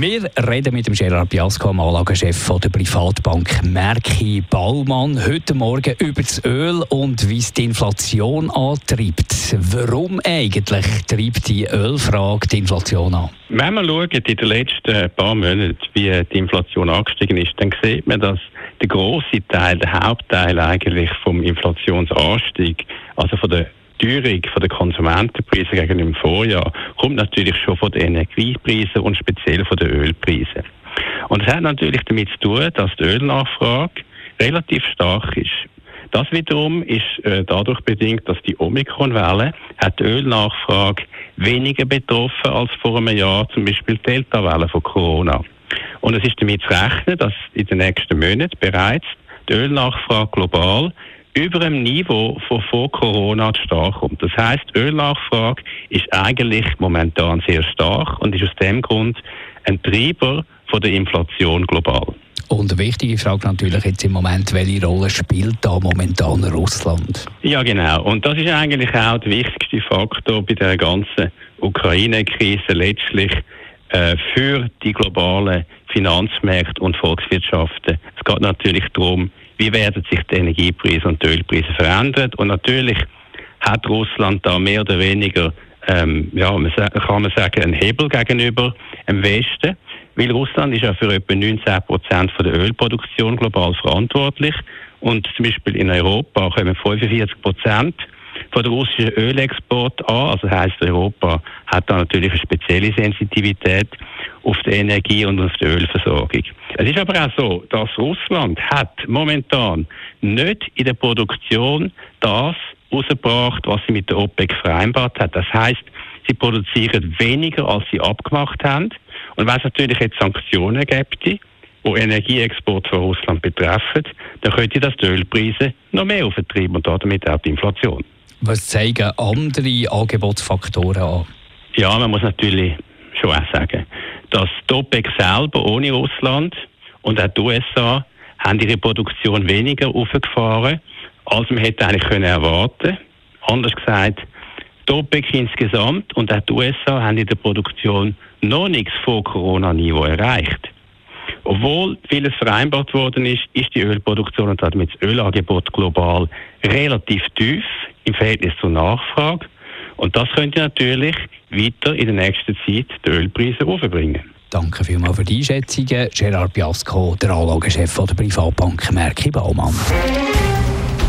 wir reden mit dem Gerard Biasco, dem Anlagechef der Privatbank Merki Baumann, heute Morgen über das Öl und wie es die Inflation antreibt. Warum eigentlich treibt die Ölfrage die Inflation an? Wenn man schaut in den letzten paar Monaten, wie die Inflation angestiegen ist, dann sieht man, dass der große Teil, der Hauptteil eigentlich vom Inflationsanstieg, also von der Teuerung der Konsumentenpreise gegenüber dem Vorjahr kommt natürlich schon von den Energiepreisen und speziell von den Ölpreisen. Und es hat natürlich damit zu tun, dass die Ölnachfrage relativ stark ist. Das wiederum ist äh, dadurch bedingt, dass die Omikron-Welle hat die Ölnachfrage weniger betroffen als vor einem Jahr zum Beispiel die Delta-Welle von Corona. Und es ist damit zu rechnen, dass in den nächsten Monaten bereits die Ölnachfrage global über dem Niveau von vor Corona stark kommt. Das heißt, Ölnachfrage ist eigentlich momentan sehr stark und ist aus dem Grund ein Treiber von der Inflation global. Und eine wichtige Frage natürlich jetzt im Moment, welche Rolle spielt da momentan Russland? Ja, genau. Und das ist eigentlich auch der wichtigste Faktor bei der ganzen Ukraine-Krise letztlich äh, für die globalen Finanzmärkte und Volkswirtschaften. Es geht natürlich darum, wie werden sich die Energiepreise und die Ölpreise verändern. Und natürlich hat Russland da mehr oder weniger, ähm, ja, kann man sagen, einen Hebel gegenüber dem Westen. Weil Russland ist ja für etwa 19 Prozent der Ölproduktion global verantwortlich. Und zum Beispiel in Europa kommen 45 Prozent von der russischen Ölexport an. Also heißt Europa hat da natürlich eine spezielle Sensitivität auf die Energie und auf die Ölversorgung. Es ist aber auch so, dass Russland hat momentan nicht in der Produktion das rausgebracht, was sie mit der OPEC vereinbart hat. Das heißt, sie produzieren weniger, als sie abgemacht haben. Und wenn es natürlich jetzt Sanktionen gibt, die Energieexport von Russland betreffen, dann könnte das die Ölpreise noch mehr auftreiben und damit auch die Inflation. Was zeigen andere Angebotsfaktoren an? Ja, man muss natürlich schon auch sagen, dass die OPEC selber ohne Russland und auch die USA haben ihre Produktion weniger aufgefahren, als man hätte eigentlich können erwarten. Anders gesagt, die OPEC insgesamt und auch die USA haben in der Produktion noch nichts vor Corona-Niveau erreicht. Obwohl vieles vereinbart worden ist, ist die Ölproduktion und damit das Ölangebot global relativ tief im Verhältnis zur Nachfrage. Und das könnte natürlich weiter in der nächsten Zeit die Ölpreise aufbringen. Danke vielmals für die Einschätzungen. Gerard Biasco, der Anlagechef der Privatbank Merki Baumann.